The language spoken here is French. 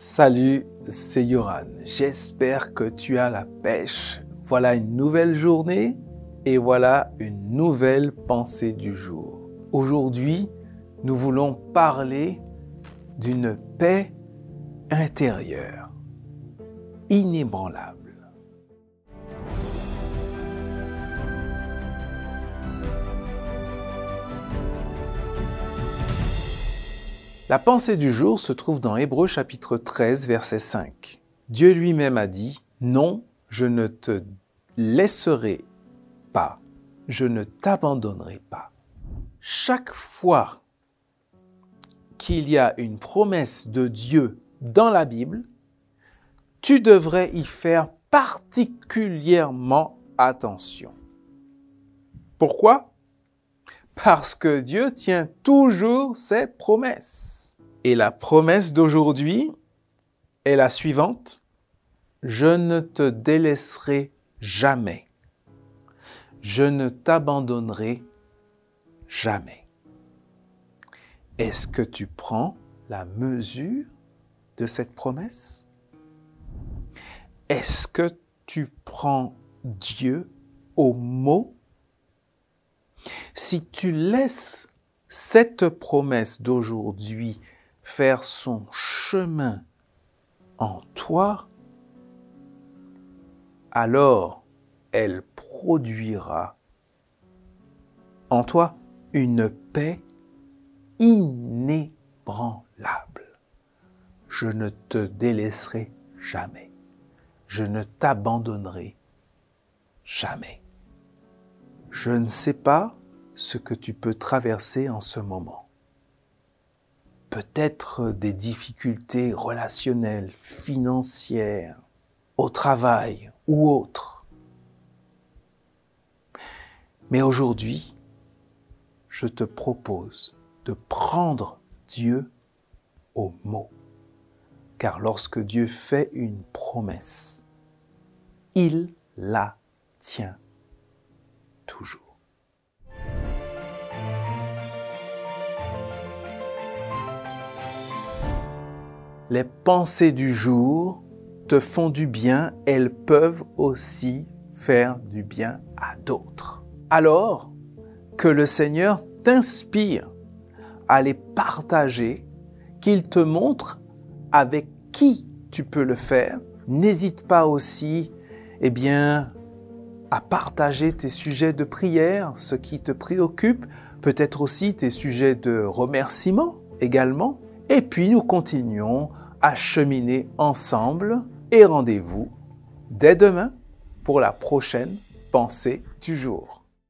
Salut, c'est Yoran. J'espère que tu as la pêche. Voilà une nouvelle journée et voilà une nouvelle pensée du jour. Aujourd'hui, nous voulons parler d'une paix intérieure, inébranlable. La pensée du jour se trouve dans Hébreu chapitre 13, verset 5. Dieu lui-même a dit, Non, je ne te laisserai pas, je ne t'abandonnerai pas. Chaque fois qu'il y a une promesse de Dieu dans la Bible, tu devrais y faire particulièrement attention. Pourquoi? Parce que Dieu tient toujours ses promesses. Et la promesse d'aujourd'hui est la suivante. Je ne te délaisserai jamais. Je ne t'abandonnerai jamais. Est-ce que tu prends la mesure de cette promesse? Est-ce que tu prends Dieu au mot si tu laisses cette promesse d'aujourd'hui faire son chemin en toi, alors elle produira en toi une paix inébranlable. Je ne te délaisserai jamais. Je ne t'abandonnerai jamais. Je ne sais pas ce que tu peux traverser en ce moment. Peut-être des difficultés relationnelles, financières, au travail ou autres. Mais aujourd'hui, je te propose de prendre Dieu au mot. Car lorsque Dieu fait une promesse, il la tient toujours. Les pensées du jour te font du bien, elles peuvent aussi faire du bien à d'autres. Alors que le Seigneur t'inspire à les partager, qu'il te montre avec qui tu peux le faire, n'hésite pas aussi, eh bien, à partager tes sujets de prière, ce qui te préoccupe, peut-être aussi tes sujets de remerciement également. Et puis nous continuons à cheminer ensemble et rendez-vous dès demain pour la prochaine pensée du jour.